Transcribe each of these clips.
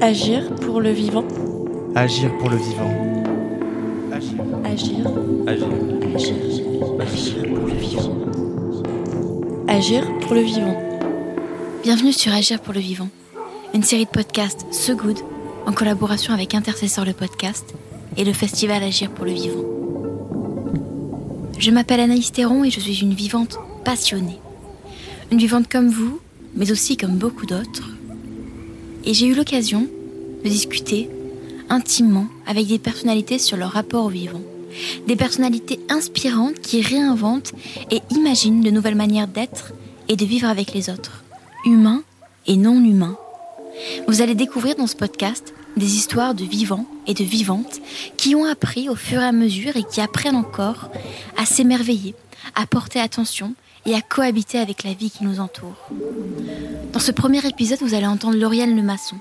Agir pour le vivant. Agir pour le vivant. Agir. Agir. Agir. Agir pour le vivant. Agir pour le vivant. Bienvenue sur Agir pour le vivant, une série de podcasts So Good en collaboration avec Intercesseur le podcast et le festival Agir pour le vivant. Je m'appelle Anaïs Théron et je suis une vivante passionnée. Une vivante comme vous, mais aussi comme beaucoup d'autres. Et j'ai eu l'occasion de discuter intimement avec des personnalités sur leur rapport au vivant. Des personnalités inspirantes qui réinventent et imaginent de nouvelles manières d'être et de vivre avec les autres, humains et non humains. Vous allez découvrir dans ce podcast des histoires de vivants et de vivantes qui ont appris au fur et à mesure et qui apprennent encore à s'émerveiller, à porter attention et à cohabiter avec la vie qui nous entoure. Dans ce premier épisode, vous allez entendre Lauriane Le Maçon,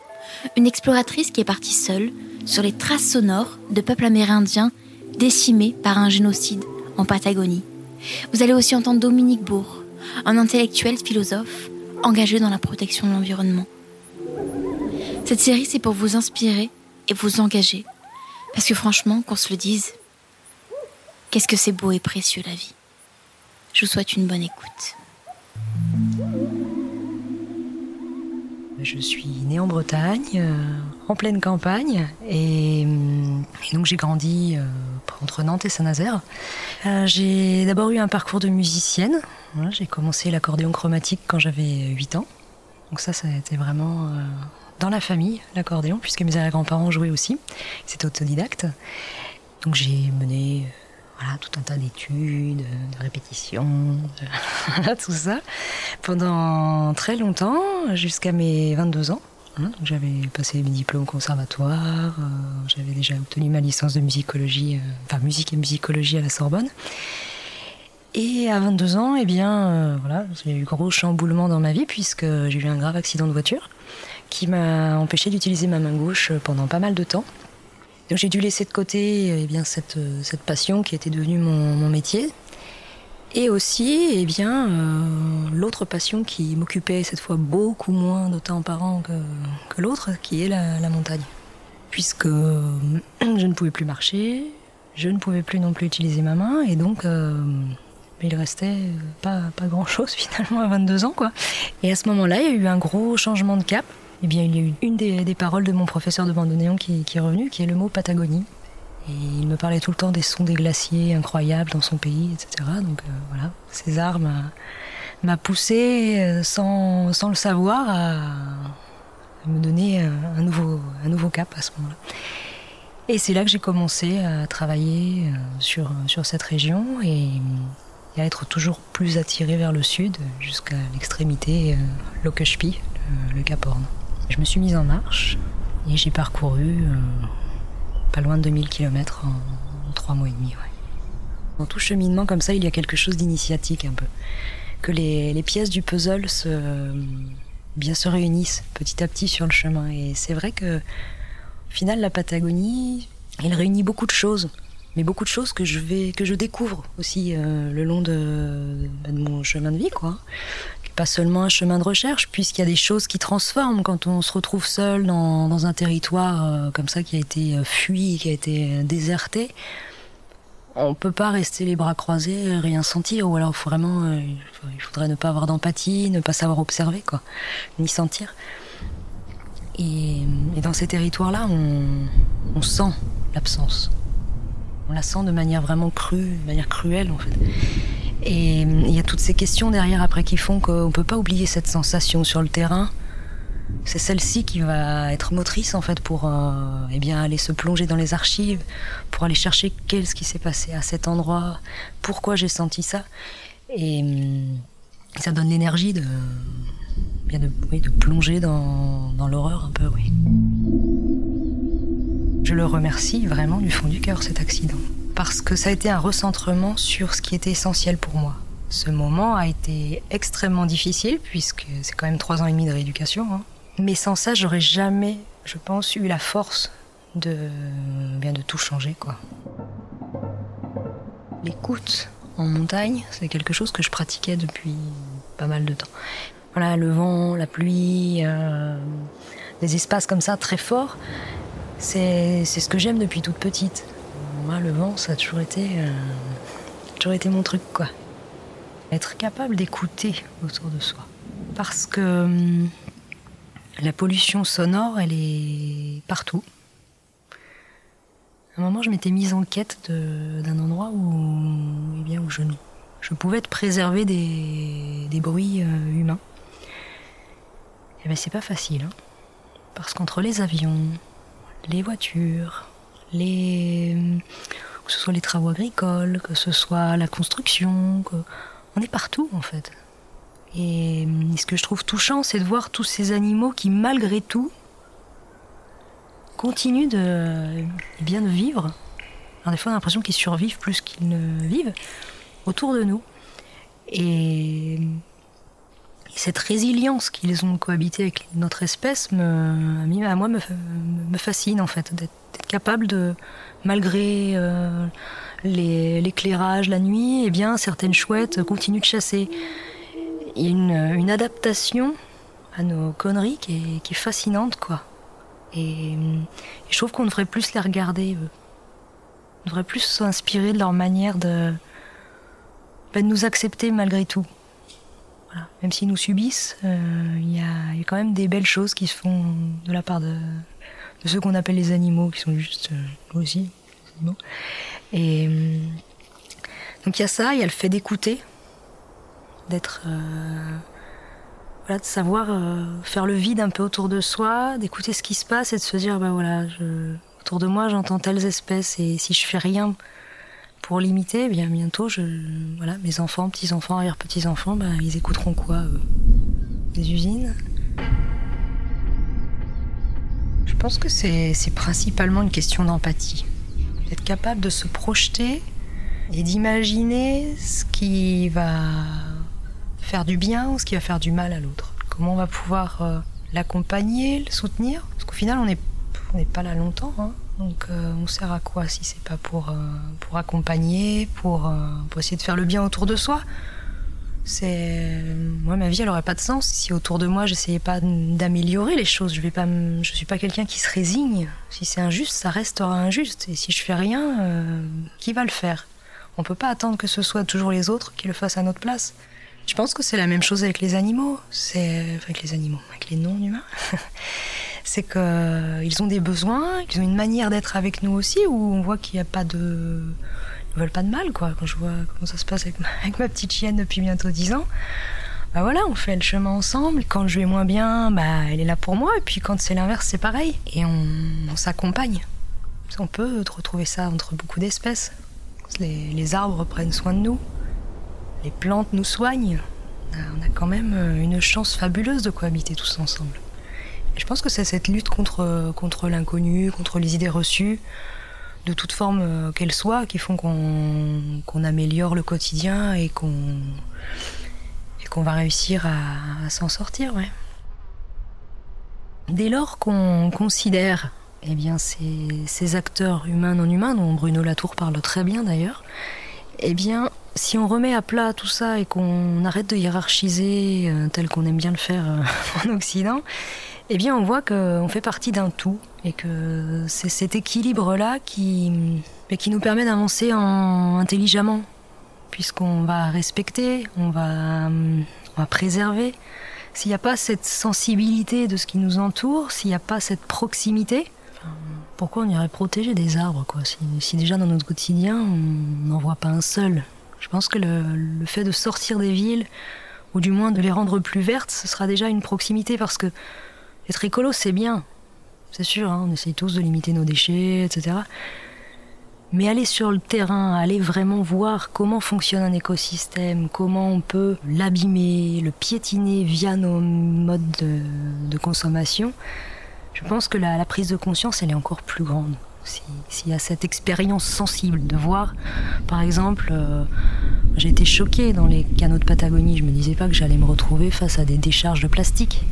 une exploratrice qui est partie seule sur les traces sonores de peuples amérindiens décimés par un génocide en Patagonie. Vous allez aussi entendre Dominique Bourg, un intellectuel philosophe engagé dans la protection de l'environnement. Cette série, c'est pour vous inspirer et vous engager. Parce que franchement, qu'on se le dise, qu'est-ce que c'est beau et précieux la vie. Je vous souhaite une bonne écoute. Je suis née en Bretagne, euh, en pleine campagne, et, euh, donc j'ai grandi euh, entre Nantes et Saint-Nazaire. J'ai d'abord eu un parcours de musicienne. J'ai commencé l'accordéon chromatique quand j'avais 8 ans. Donc ça, ça a été vraiment dans la famille, l'accordéon, puisque mes arrière-grands-parents jouaient aussi. C'était autodidacte. Donc j'ai mené voilà, tout un tas d'études, de répétitions, tout ça, pendant très longtemps, jusqu'à mes 22 ans. Donc J'avais passé mes diplômes au conservatoire, euh, j'avais déjà obtenu ma licence de musicologie, euh, enfin musique et musicologie à la Sorbonne. Et à 22 ans, eh bien, euh, voilà, j'ai eu gros chamboulement dans ma vie puisque j'ai eu un grave accident de voiture qui m'a empêché d'utiliser ma main gauche pendant pas mal de temps. J'ai dû laisser de côté eh bien, cette, euh, cette passion qui était devenue mon, mon métier. Et aussi, eh bien, euh, l'autre passion qui m'occupait cette fois beaucoup moins de temps par an que, que l'autre, qui est la, la montagne. Puisque euh, je ne pouvais plus marcher, je ne pouvais plus non plus utiliser ma main, et donc euh, il restait pas, pas grand-chose finalement à 22 ans. quoi. Et à ce moment-là, il y a eu un gros changement de cap. Eh bien, il y a eu une des, paroles de mon professeur de bandoneon qui, qui est revenue, qui est le mot Patagonie. Et il me parlait tout le temps des sons des glaciers incroyables dans son pays, etc. Donc euh, voilà, César m'a, poussé euh, sans, sans le savoir à, me donner un, nouveau, un nouveau cap à ce moment-là. Et c'est là que j'ai commencé à travailler euh, sur, sur cette région et, à être toujours plus attiré vers le sud jusqu'à l'extrémité euh, Lokeshpi, le, le Cap Horn. Je me suis mise en marche et j'ai parcouru euh, pas loin de 2000 km en, trois mois et demi. Dans tout cheminement comme ça, il y a quelque chose d'initiatique un peu. Que les, les pièces du puzzle se, bien se réunissent petit à petit sur le chemin. Et c'est vrai que, au final, la Patagonie, elle réunit beaucoup de choses. Mais beaucoup de choses que je vais, que je découvre aussi euh, le long de, de mon chemin de vie, quoi. Pas seulement un chemin de recherche, puisqu'il y a des choses qui transforment quand on se retrouve seul dans, un territoire euh, comme ça qui a été euh, fui, qui a été euh, déserté. On peut pas rester les bras croisés, rien sentir, ou alors vraiment, euh, il faudrait ne pas avoir d'empathie, ne pas savoir observer, quoi, ni sentir. Et, et dans ces territoires-là, on, on sent l'absence. On la sent de manière vraiment crue, de manière cruelle en fait. Et il y a toutes ces questions derrière après qui font qu'on peut pas oublier cette sensation sur le terrain. C'est celle-ci qui va être motrice en fait pour euh, eh bien aller se plonger dans les archives, pour aller chercher qu'est-ce qui s'est passé à cet endroit, pourquoi j'ai senti ça. Et hum, ça donne l'énergie de, bien de, oui, de plonger dans, dans l'horreur un peu, oui. Je le remercie vraiment du fond du cœur cet accident. Parce que ça a été un recentrement sur ce qui était essentiel pour moi. Ce moment a été extrêmement difficile puisque c'est quand même trois ans et demi de rééducation. hein. Mais sans ça, j'aurais jamais, je pense, eu la force de bien de tout changer quoi. L'écoute en montagne, c'est quelque chose que je pratiquais depuis pas mal de temps. voilà, le vent, la pluie, euh, des espaces comme ça très forts, c'est ce que j'aime depuis toute petite. Le vent, ça a toujours été, euh, toujours été mon truc, quoi. Être capable d'écouter autour de soi. Parce que hum, la pollution sonore, elle est partout. À un moment, je m'étais mise en quête d'un endroit où, eh bien, où je, je pouvais être préservée des, des bruits euh, humains. Et eh bien, c'est pas facile. Hein. parce qu'entre les avions, les voitures, les, que ce soit les travaux agricoles, que ce soit la construction, on est partout en fait. Et ce que je trouve touchant, c'est de voir tous ces animaux qui, malgré tout, continuent de, eh bien, de vivre. Alors des fois, on a l'impression qu'ils survivent plus qu'ils ne vivent autour de nous. Et cette résilience qu'ils ont cohabité avec notre espèce, me, à moi, me, fascine en fait, d'être capable de, malgré euh, l'éclairage la nuit, eh bien, certaines chouettes continuent de chasser. Une, adaptation à nos conneries qui est, fascinante, quoi. Et, je trouve qu'on devrait plus les regarder, eux. On devrait plus s'inspirer de leur manière de, ben, de nous accepter malgré tout. Même s'ils nous subissent, euh, il y, a, quand même des belles choses qui se font de la part de, ceux qu'on appelle les animaux, qui sont juste euh, aussi, animaux. Et euh, donc il y a ça, il y a le fait d'écouter, d'être voilà, de savoir faire le vide un peu autour de soi, d'écouter ce qui se passe et de se dire, ben voilà, autour de moi j'entends telles espèces et si je fais rien pour limiter, bien bientôt, voilà, mes enfants, petits-enfants, arrière-petits-enfants, ben, ils écouteront quoi euh, Des usines? Je pense que c'est principalement une question d'empathie. D'être capable de se projeter et d'imaginer ce qui va faire du bien ou ce qui va faire du mal à l'autre. Comment on va pouvoir euh, l'accompagner, le soutenir? Parce qu'au final, on n'est pas là longtemps. Hein. Donc euh, on sert à quoi si c'est pas pour, euh, pour accompagner, pour, pour, essayer de faire le bien autour de soi? C'est moi ma vie elle aurait pas de sens si autour de moi j'essayais pas d'améliorer les choses. Je vais suis pas quelqu'un qui se résigne. Si c'est injuste ça restera injuste. Et si je fais rien qui va le faire? On peut pas attendre que ce soit toujours les autres qui le fassent à notre place. Je pense que c'est la même chose avec les animaux, c'est avec les animaux, avec les non-humains. c'est qu'ils euh, ont des besoins, qu'ils ont une manière d'être avec nous aussi, où on voit qu'il n'y a pas de, ils veulent pas de mal, quoi. Quand je vois comment ça se passe avec ma, petite chienne depuis bientôt 10 ans, bah voilà, on fait le chemin ensemble. Quand je vais moins bien, bah elle est là pour moi, et puis quand c'est l'inverse, c'est pareil. Et on, s'accompagne. On peut retrouver ça entre beaucoup d'espèces. Les, les arbres prennent soin de nous les plantes nous soignent. Euh, on a quand même euh, une chance fabuleuse de cohabiter tous ensemble. Je pense que c'est cette lutte contre, contre l'inconnu, contre les idées reçues, de toute forme euh, qu'elles soient, qui font qu'on améliore le quotidien et qu'on qu'on va réussir à, s'en sortir. Dès lors qu'on considère eh bien, ces, ces acteurs humains non humains, dont Bruno Latour parle très bien d'ailleurs, eh bien, si on remet à plat tout ça et qu'on arrête de hiérarchiser euh, tel qu'on aime bien le faire euh, en Occident, eh bien on voit qu'on fait partie d'un tout et que c'est cet équilibre-là qui, qui nous permet d'avancer intelligemment, puisqu'on va respecter, on va, on va préserver. S'il n'y a pas cette sensibilité de ce qui nous entoure, s'il n'y a pas cette proximité, pourquoi on irait protéger des arbres si, si déjà dans notre quotidien on n'en voit pas un seul je pense que le, fait de sortir des villes, ou du moins de les rendre plus vertes, ce sera déjà une proximité parce que être écolo, c'est bien. C'est sûr, hein, on essaye tous de limiter nos déchets, etc. Mais aller sur le terrain, aller vraiment voir comment fonctionne un écosystème, comment on peut l'abîmer, le piétiner via nos modes de, consommation, je pense que la prise de conscience, elle est encore plus grande s'il y a cette expérience sensible de voir, par exemple, euh, j'ai été choquée dans les canaux de Patagonie, je me disais pas que j'allais me retrouver face à des décharges de plastique.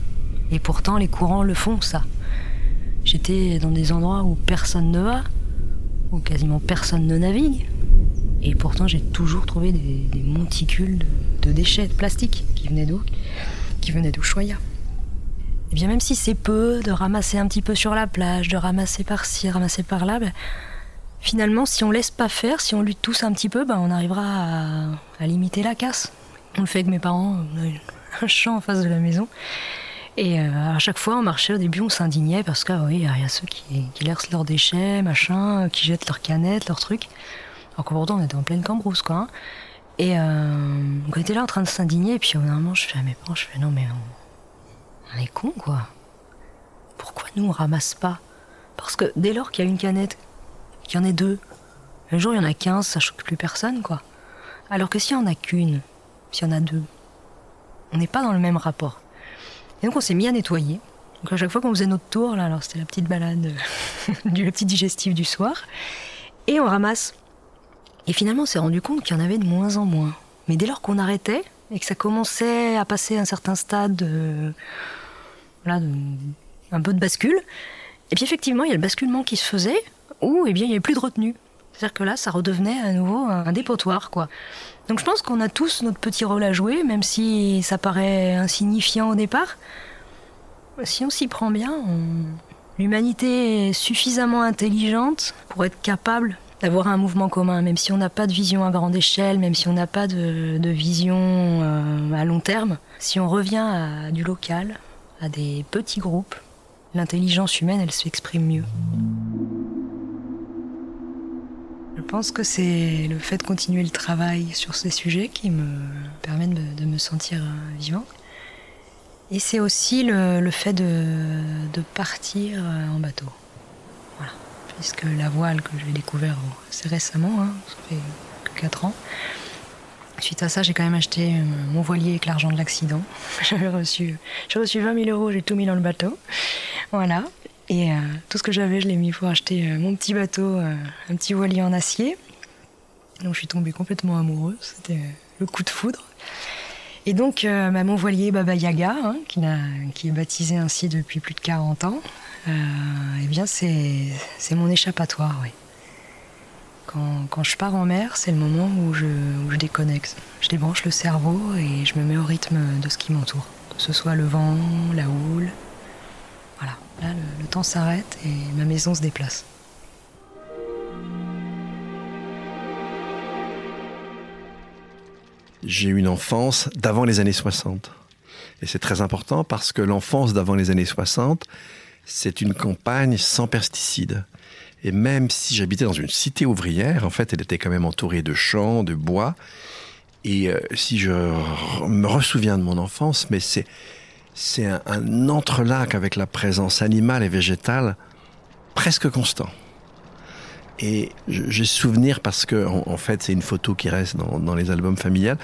Et pourtant, les courants le font, ça. J'étais dans des endroits où personne ne va, où quasiment personne ne navigue. Et pourtant, j'ai toujours trouvé des, monticules de, déchets de plastique qui venaient d'où Qui venait d'Ushuaïa. Et bien même si c'est peu de ramasser un petit peu sur la plage, de ramasser par-ci, ramasser par-là, ben, finalement, si on laisse pas faire, si on lutte tous un petit peu, ben, on arrivera à, limiter la casse. On le fait avec mes parents, on a un champ en face de la maison. Et euh, à chaque fois, on marchait au début, on s'indignait parce que oui, il y a ceux qui, qui leurs déchets, machin, qui jettent leurs canettes, leurs trucs. Alors pourtant, on était en pleine cambrousse, quoi. Hein. Et euh, on était là en train de s'indigner, et puis au bout d'un moment, je fais à mes parents, je fais non, mais on, on est con, quoi. Pourquoi nous, on ramasse pas? Parce que dès lors qu'il y a une canette qu'il y en ait deux. Un jour, il y en a 15, ça choque plus personne, quoi. Alors que s'il y en a qu'une, s'il y en a deux, on n'est pas dans le même rapport. Et donc, on s'est mis à nettoyer. Donc, à chaque fois qu'on faisait notre tour, là, alors c'était la petite balade, du petit digestif du soir, et on ramasse. Et finalement, on s'est rendu compte qu'il y en avait de moins en moins. Mais dès lors qu'on arrêtait, et que ça commençait à passer un certain stade de, voilà, un peu de bascule, et puis effectivement, il y a le basculement qui se faisait, ou eh bien il n'y avait plus de retenue. C'est-à-dire que là, ça redevenait à nouveau un dépotoir, quoi. Donc je pense qu'on a tous notre petit rôle à jouer, même si ça paraît insignifiant au départ. Si on s'y prend bien, l'humanité est suffisamment intelligente pour être capable d'avoir un mouvement commun, même si on n'a pas de vision à grande échelle, même si on n'a pas de, vision euh, à long terme. Si on revient à du local, à des petits groupes, l'intelligence humaine, elle s'exprime mieux. Pense que c'est le fait de continuer le travail sur ces sujets qui me permet de me, sentir euh, vivant. Et c'est aussi le, fait de, partir euh, en bateau. Puisque la voile que j'ai découvert assez récemment, hein, ça fait 4 ans, Suite à ça, j'ai quand même acheté euh, mon voilier avec l'argent de l'accident. Reçu, j'ai reçu 20 000 euros, j'ai tout mis dans le bateau. Voilà. Et euh, tout ce que j'avais, je l'ai mis pour acheter euh, mon petit bateau, euh, un petit voilier en acier. Donc je suis tombée complètement amoureuse, c'était le coup de foudre. Et donc bah, mon voilier Baba Yaga, hein, qui, est baptisé ainsi depuis plus de 40 ans, eh bien c'est, mon échappatoire, quand, je pars en mer, c'est le moment où je, où je déconnecte. Je débranche le cerveau et je me mets au rythme de ce qui m'entoure. Que ce soit le vent, la houle, voilà, là le, temps s'arrête et ma maison se déplace. J'ai eu une enfance d'avant les années 60. Et c'est très important parce que l'enfance d'avant les années 60, c'est une campagne sans pesticides. Et même si j'habitais dans une cité ouvrière, en fait, elle était quand même entourée de champs, de bois. Et euh, si je me ressouviens de mon enfance, mais c'est c'est un, entrelac avec la présence animale et végétale presque constant. Et j'ai souvenir parce que, en, fait, c'est une photo qui reste dans, les albums familiales.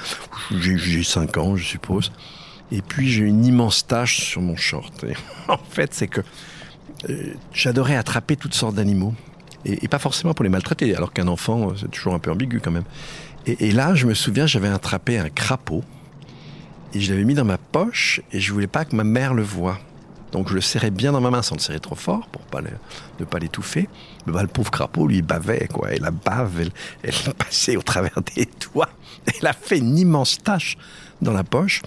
J'ai 5 ans, je suppose. Et puis, j'ai une immense tache sur mon short. en fait, c'est que euh, j'adorais attraper toutes sortes d'animaux. Et, pas forcément pour les maltraiter, alors qu'un enfant, c'est toujours un peu ambigu quand même. Et, et là, je me souviens, j'avais attrapé un crapaud et je l'avais mis dans ma poche et je voulais pas que ma mère le voie. Donc je le serrais bien dans ma main sans le serrer trop fort pour pas ne pas l'étouffer. Mais bah, le pauvre crapaud, lui, bavait, quoi. Et la bave, elle, elle passait au travers des doigts. Elle a fait une immense tache dans la poche.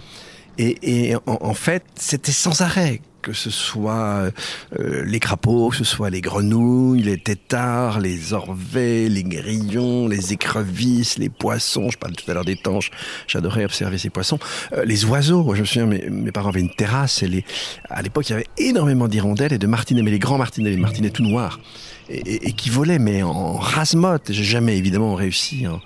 Et, en, fait, c'était sans arrêt que ce soit euh, les crapauds, que ce soit les grenouilles, les têtards, les orvets, les grillons, les écrevisses, les poissons. Je parlais tout à l'heure des tanches. J'adorais observer ces poissons. Euh, les oiseaux. Je me souviens, mes, mes parents avaient une terrasse et les, à l'époque, il y avait énormément d'hirondelles et de martinets, mais les grands martinets, les martinets tout noirs, et, qui volaient, mais en rase-motte. J'ai jamais, évidemment, réussi en,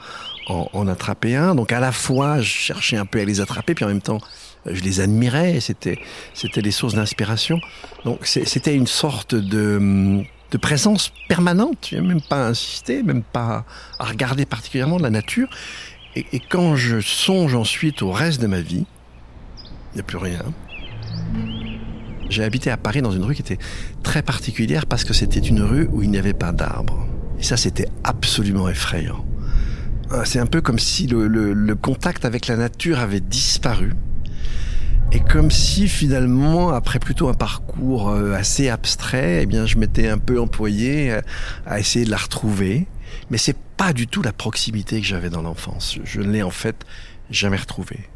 en, en attraper un. Donc, à la fois, je cherchais un peu à les attraper, puis en même temps, je les admirais, c'était c'était des sources d'inspiration. Donc c'était une sorte de, de présence permanente, je même pas insister, même pas à regarder particulièrement la nature. Et, et quand je songe ensuite au reste de ma vie, il n'y a plus rien. J'ai habité à Paris dans une rue qui était très particulière parce que c'était une rue où il n'y avait pas d'arbres. Et ça, c'était absolument effrayant. Ah, c'est un peu comme si le, le, le contact avec la nature avait disparu. Et comme si finalement, après plutôt un parcours euh, assez abstrait, eh bien, je m'étais un peu employé euh, à essayer de la retrouver. Mais c'est pas du tout la proximité que j'avais dans l'enfance. Je ne l'ai en fait jamais retrouvée.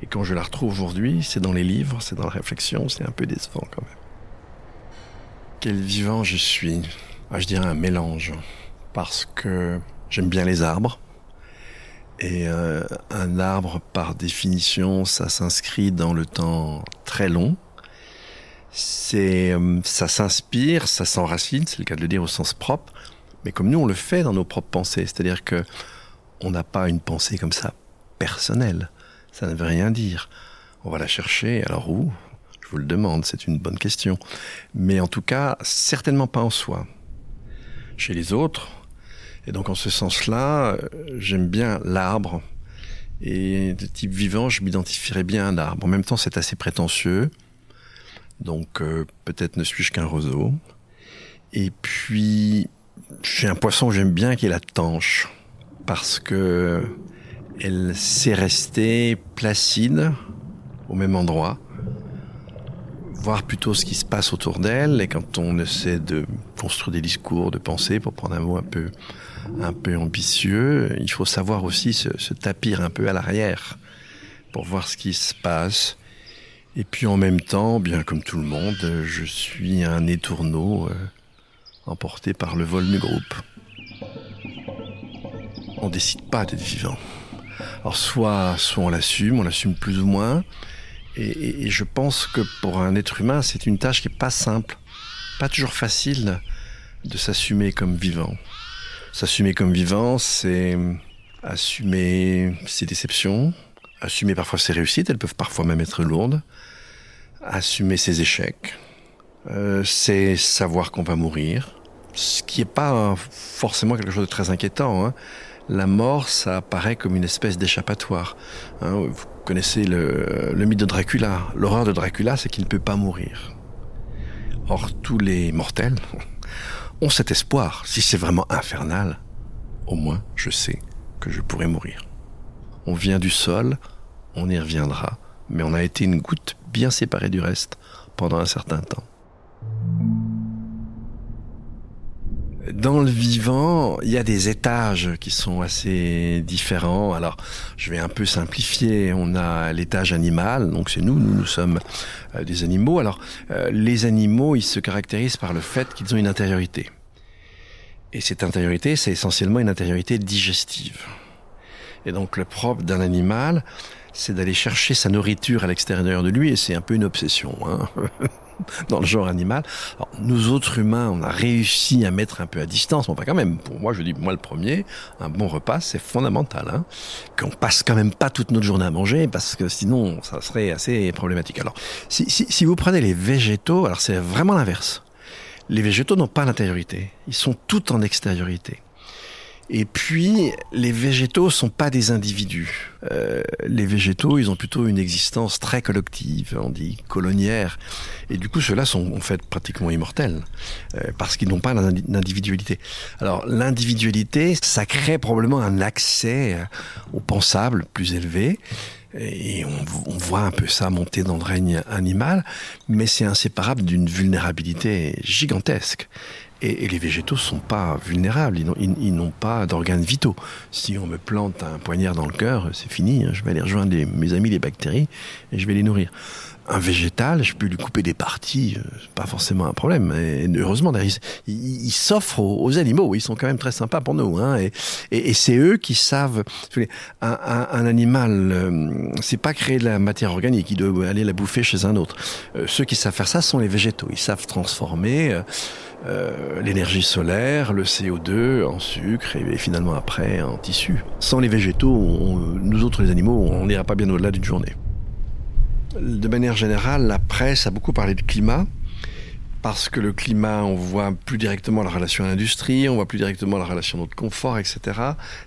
Et quand je la retrouve aujourd'hui, c'est dans les livres, c'est dans la réflexion, c'est un peu décevant quand même. Quel vivant je suis? Ah, Je dirais un mélange. Parce que j'aime bien les arbres. Et euh, un arbre, par définition, ça s'inscrit dans le temps très long. C'est, euh, ça s'inspire, ça s'enracine, c'est le cas de le dire au sens propre. Mais comme nous, on le fait dans nos propres pensées, c'est-à-dire que on n'a pas une pensée comme ça personnelle. Ça ne veut rien dire. On va la chercher. Alors où? Je vous le demande, c'est une bonne question. Mais en tout cas, certainement pas en soi. Chez les autres, et donc en ce sens-là, j'aime bien l'arbre. Et de type vivant, je m'identifierais bien à un arbre. En même temps, c'est assez prétentieux. Donc euh, peut-être ne suis-je qu'un roseau. Et puis, j'ai un poisson que j'aime bien qui est la tanche. Parce que elle sait rester placide au même endroit, voir plutôt ce qui se passe autour d'elle. Et quand on essaie de construire des discours, de penser, pour prendre un mot un peu un peu ambitieux, il faut savoir aussi se, tapir un peu à l'arrière pour voir ce qui se passe. Et puis en même temps, bien comme tout le monde, je suis un étourneau euh, emporté par le vol du groupe. On décide pas d'être vivant. Alors soit, soit on l'assume, on l'assume plus ou moins. Et, et, je pense que pour un être humain, c'est une tâche qui est pas simple, pas toujours facile de s'assumer comme vivant. S'assumer comme vivant, c'est assumer ses déceptions, assumer parfois ses réussites, elles peuvent parfois même être lourdes, assumer ses échecs, euh, c'est savoir qu'on va mourir, ce qui n'est pas forcément quelque chose de très inquiétant. Hein. La mort, ça apparaît comme une espèce d'échappatoire. Hein. Vous connaissez le, le mythe de Dracula. L'horreur de Dracula, c'est qu'il ne peut pas mourir. Or, tous les mortels ont cet espoir. Si c'est vraiment infernal, au moins je sais que je pourrai mourir. On vient du sol, on y reviendra, mais on a été une goutte bien séparée du reste pendant un certain temps. Dans le vivant, il y a des étages qui sont assez différents. Alors, je vais un peu simplifier. On a l'étage animal, donc c'est nous, nous, nous sommes euh, des animaux. Alors, euh, les animaux, ils se caractérisent par le fait qu'ils ont une intériorité. Et cette intériorité, c'est essentiellement une intériorité digestive. Et donc, le propre d'un animal, c'est d'aller chercher sa nourriture à l'extérieur de lui, et c'est un peu une obsession. Hein dans le genre animal. Alors, nous autres humains, on a réussi à mettre un peu à distance, mais pas quand même. Pour moi, je dis moi le premier, un bon repas, c'est fondamental. Hein, Qu'on passe quand même pas toute notre journée à manger, parce que sinon, ça serait assez problématique. Alors, si, si, si vous prenez les végétaux, alors c'est vraiment l'inverse. Les végétaux n'ont pas l'intériorité, ils sont tout en extériorité. Et puis, les végétaux sont pas des individus. Euh, les végétaux, ils ont plutôt une existence très collective, on dit colonière. Et du coup, ceux-là sont en fait pratiquement immortels, euh, parce qu'ils n'ont pas l'individualité. Alors, l'individualité, ça crée probablement un accès au pensable plus élevé. Et on, voit un peu ça monter dans le règne animal, mais c'est inséparable d'une vulnérabilité gigantesque. Et, les végétaux sont pas vulnérables, ils n'ont pas d'organes vitaux. Si on me plante un poignard dans le cœur, c'est fini, hein. je vais aller rejoindre mes amis les bactéries et je vais les nourrir un végétal, je peux lui couper des parties, euh, pas forcément un problème. Et heureusement, ils, s'offrent aux, animaux, ils sont quand même très sympas pour nous. Hein, et, et, c'est eux qui savent. Un, un, un animal, euh, c'est pas créer de la matière organique, il doit aller la bouffer chez un autre. Euh, ceux qui savent faire ça sont les végétaux. Ils savent transformer. Euh, l'énergie solaire, le CO2 en sucre et, finalement après en tissu. Sans les végétaux, nous autres les animaux, on n'ira pas bien au-delà d'une journée de manière générale, la presse a beaucoup parlé de climat parce que le climat, on voit plus directement la relation à l'industrie, on voit plus directement la relation à notre confort, etc.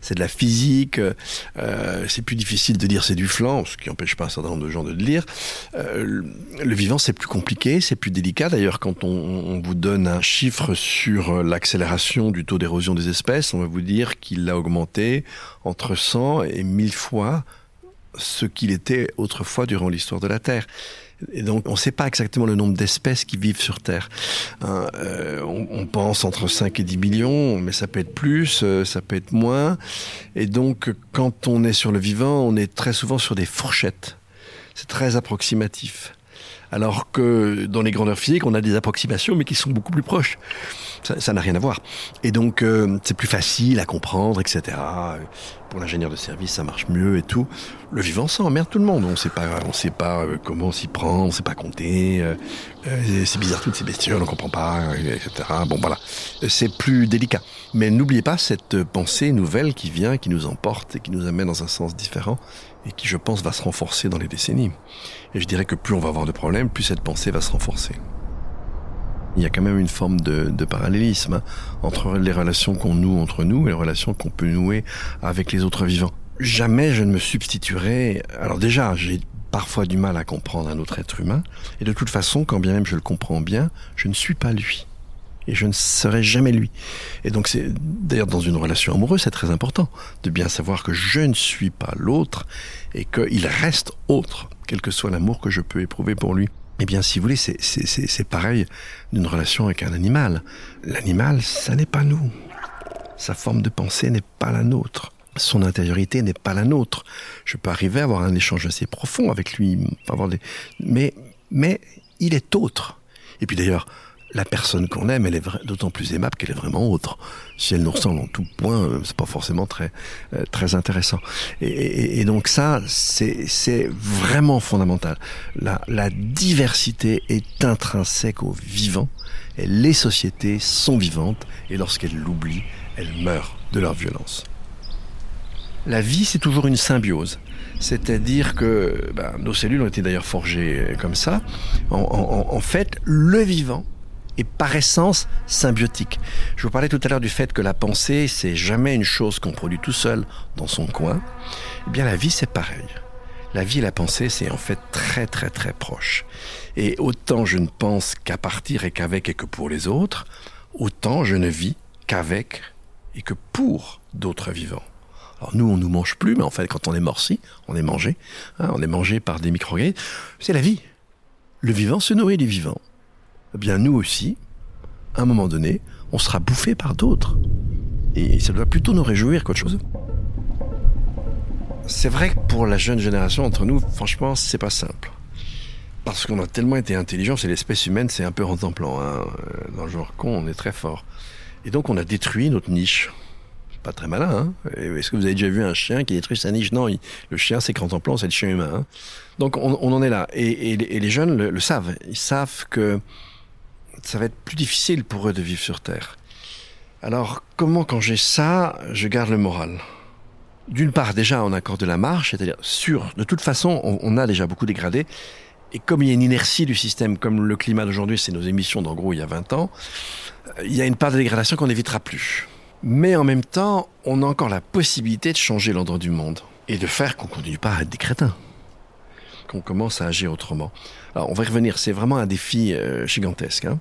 C'est de la physique, euh, c'est plus difficile de dire c'est du flanc, ce qui n'empêche pas un certain nombre de gens de le dire. Euh, le vivant, c'est plus compliqué, c'est plus délicat. D'ailleurs, quand on, on, vous donne un chiffre sur l'accélération du taux d'érosion des espèces, on va vous dire qu'il a augmenté entre 100 et 1000 fois ce qu'il était autrefois durant l'histoire de la Terre. Et donc, on ne sait pas exactement le nombre d'espèces qui vivent sur Terre. Hein, euh, on, pense entre 5 et 10 millions, mais ça peut être plus, euh, ça peut être moins. Et donc, quand on est sur le vivant, on est très souvent sur des fourchettes. c'est très approximatif. Alors que dans les grandeurs physiques, on a des approximations, mais qui sont beaucoup plus proches. Ça n'a rien à voir. Et donc, euh, c'est plus facile à comprendre, etc. Pour l'ingénieur de service, ça marche mieux et tout. Le vivant, ça emmerde tout le monde. On sait pas, on sait pas euh, comment s'y prendre, on sait pas compter. Euh, c'est bizarre toutes ces bestioles, on comprend pas, etc. Bon, voilà. C'est plus délicat. Mais n'oubliez pas cette pensée nouvelle qui vient, qui nous emporte et qui nous amène dans un sens différent et qui, je pense, va se renforcer dans les décennies. Et je dirais que plus on va avoir de problèmes, plus cette pensée va se renforcer. Il y a quand même une forme de, parallélisme hein, entre les relations qu'on noue entre nous et les relations qu'on peut nouer avec les autres vivants. Jamais je ne me substituerai. Alors déjà, j'ai parfois du mal à comprendre un autre être humain, et de toute façon, quand bien même je le comprends bien, je ne suis pas lui et je ne serai jamais lui. Et donc c'est d'ailleurs dans une relation amoureuse, c'est très important de bien savoir que je ne suis pas l'autre et qu'il reste autre, quel que soit l'amour que je peux éprouver pour lui. Eh bien, si vous voulez, c'est pareil d'une relation avec un animal. L'animal, ça n'est pas nous. Sa forme de pensée n'est pas la nôtre. Son intériorité n'est pas la nôtre. Je peux arriver à avoir un échange assez profond avec lui, avoir des... mais, mais il est autre. Et puis d'ailleurs, la personne qu'on aime, elle est d'autant plus aimable qu'elle est vraiment autre. Si elle nous ressemble en tout point, euh, c'est pas forcément très euh, très intéressant. Et, donc ça, c'est vraiment fondamental. La, la diversité est intrinsèque au vivant. Et les sociétés sont vivantes et lorsqu'elles l'oublient, elles meurent de leur violence. La vie, c'est toujours une symbiose. C'est-à-dire que ben, nos cellules ont été d'ailleurs forgées euh, comme ça. en fait, le vivant et par essence symbiotique. Je vous parlais tout à l'heure du fait que la pensée, c'est jamais une chose qu'on produit tout seul dans son coin. Eh bien, la vie, c'est pareil. La vie et la pensée, c'est en fait très très très proche. Et autant je ne pense qu'à partir et qu'avec et que pour les autres, autant je ne vis qu'avec et que pour d'autres vivants. Alors nous, on nous mange plus, mais en fait, quand on est morci, on est mangé. Hein, on est mangé par des micro-organismes. C'est la vie. Le vivant se nourrit du vivant eh bien nous aussi, à un moment donné, on sera bouffé par d'autres. Et ça doit plutôt nous réjouir qu'autre chose. C'est vrai que pour la jeune génération entre nous, franchement, c'est pas simple. Parce qu'on a tellement été intelligents, c'est l'espèce humaine, c'est un peu rentemplant. Hein. Dans le genre con, on est très fort. Et donc on a détruit notre niche. Pas très malin, hein Est-ce que vous avez déjà vu un chien qui détruit sa niche? Non, le chien, c'est rentemplant, c'est le chien humain. Hein. donc on, en est là. Et, les jeunes le savent. Ils savent que ça va être plus difficile pour eux de vivre sur Terre. Alors, comment quand j'ai ça, je garde le moral? D'une part, déjà, on accorde la marche, c'est-à-dire sûr, de toute façon, on, a déjà beaucoup dégradé. Et comme il y a une inertie du système, comme le climat d'aujourd'hui, c'est nos émissions d'en gros il y a 20 ans, il y a une part de dégradation qu'on n'évitera plus. Mais en même temps, on a encore la possibilité de changer l'endroit du monde et de faire qu'on continue pas à être des crétins qu'on commence à agir autrement. Alors, on va y revenir, c'est vraiment un défi euh, gigantesque. Hein.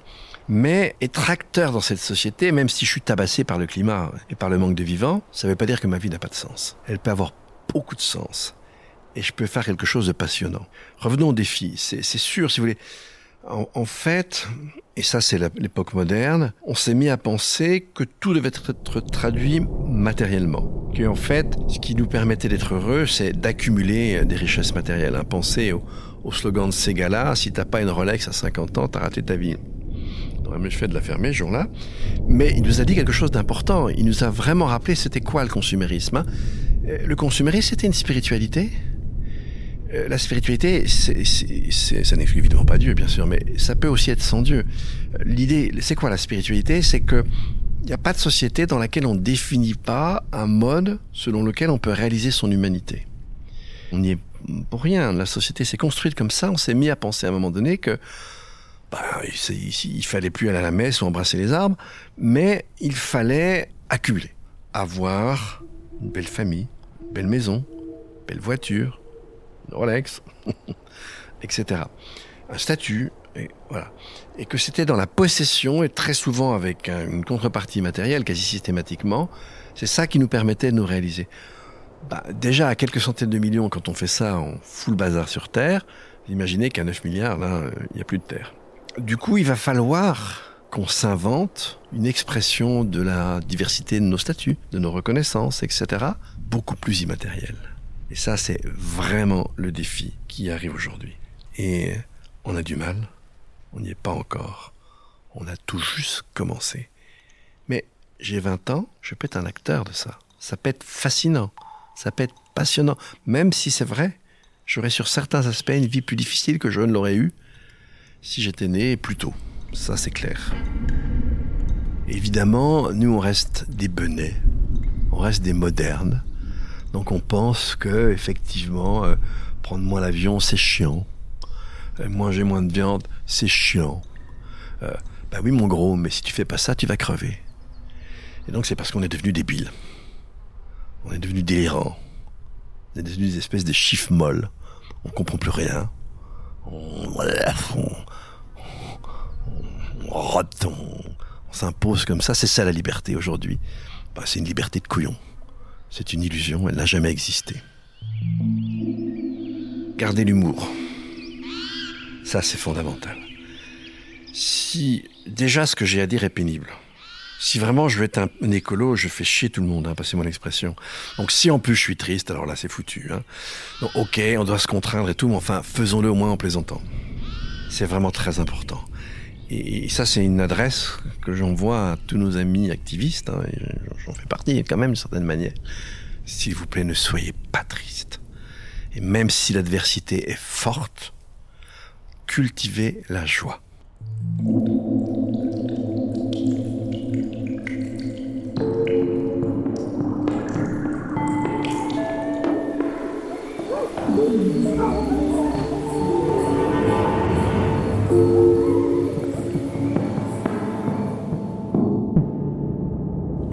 Mais être acteur dans cette société, même si je suis tabassé par le climat et par le manque de vivants, ça ne veut pas dire que ma vie n'a pas de sens. Elle peut avoir beaucoup de sens. Et je peux faire quelque chose de passionnant. Revenons au défi. C'est sûr, si vous voulez, en, fait, et ça c'est l'époque moderne, on s'est mis à penser que tout devait être traduit matériellement. Que en fait, ce qui nous permettait d'être heureux, c'est d'accumuler des richesses matérielles. Hein. Pensez au, slogan de gars-là, si t'as pas une Rolex à 50 ans, t'as raté ta vie. Aurait mieux fait de la fermer ce jour-là. Mais il nous a dit quelque chose d'important. Il nous a vraiment rappelé c'était quoi le consumérisme. Hein. Euh, le consumérisme, c'était une spiritualité euh, la spiritualité, c'est, ça n'est évidemment pas Dieu, bien sûr, mais ça peut aussi être sans Dieu. L'idée, c'est quoi la spiritualité? C'est que il n'y a pas de société dans laquelle on ne définit pas un mode selon lequel on peut réaliser son humanité. On n'y est pour rien. La société s'est construite comme ça. On s'est mis à penser à un moment donné que bah, il, il fallait plus aller à la messe ou embrasser les arbres, mais il fallait accumuler, avoir une belle famille, une belle maison, une belle voiture, Rolex, etc. Un statut, et voilà. Et que c'était dans la possession, et très souvent avec une contrepartie matérielle, quasi systématiquement, c'est ça qui nous permettait de nous réaliser. Bah, déjà, à quelques centaines de millions, quand on fait ça, on fout le bazar sur Terre. Imaginez qu'à 9 milliards, là, il n'y a plus de Terre. Du coup, il va falloir qu'on s'invente une expression de la diversité de nos statuts, de nos reconnaissances, etc., beaucoup plus immatérielle Et ça, c'est vraiment le défi qui arrive aujourd'hui. Et on a du mal, on n'y est pas encore. On a tout juste commencé. Mais j'ai 20 ans, je peux être un acteur de ça. Ça peut être fascinant, ça peut être passionnant, même si c'est vrai, j'aurais sur certains aspects une vie plus difficile que je ne l'aurais eue si j'étais né plus tôt. Ça, c'est clair. Évidemment, nous, on reste des benets, on reste des modernes. Donc on pense que effectivement, euh, prendre moins l'avion, c'est chiant. Euh, manger moins de viande, c'est chiant. Euh, bah oui, mon gros, mais si tu fais pas ça, tu vas crever. Et donc c'est parce qu'on est devenu débile. On est devenu délirant. On est devenu des espèces de chiffres molles. On comprend plus rien. On, on, on, rote, on, s'impose comme ça. C'est ça la liberté aujourd'hui. Bah, c'est une liberté de couillon. C'est une illusion, elle n'a jamais existé. Gardez l'humour. Ça, c'est fondamental. Si déjà ce que j'ai à dire est pénible, si vraiment je veux être un, écolo, je fais chier tout le monde, hein, passez-moi l'expression. Donc si en plus je suis triste, alors là c'est foutu. Hein. Ok, on doit se contraindre et tout, mais enfin faisons-le au moins en plaisantant. C'est vraiment très important. Et, ça c'est une adresse que j'envoie à tous nos amis activistes, hein, j'en fais partie quand même d'une certaine manière. S'il vous plaît, ne soyez pas triste. Et même si l'adversité est forte, cultiver la joie.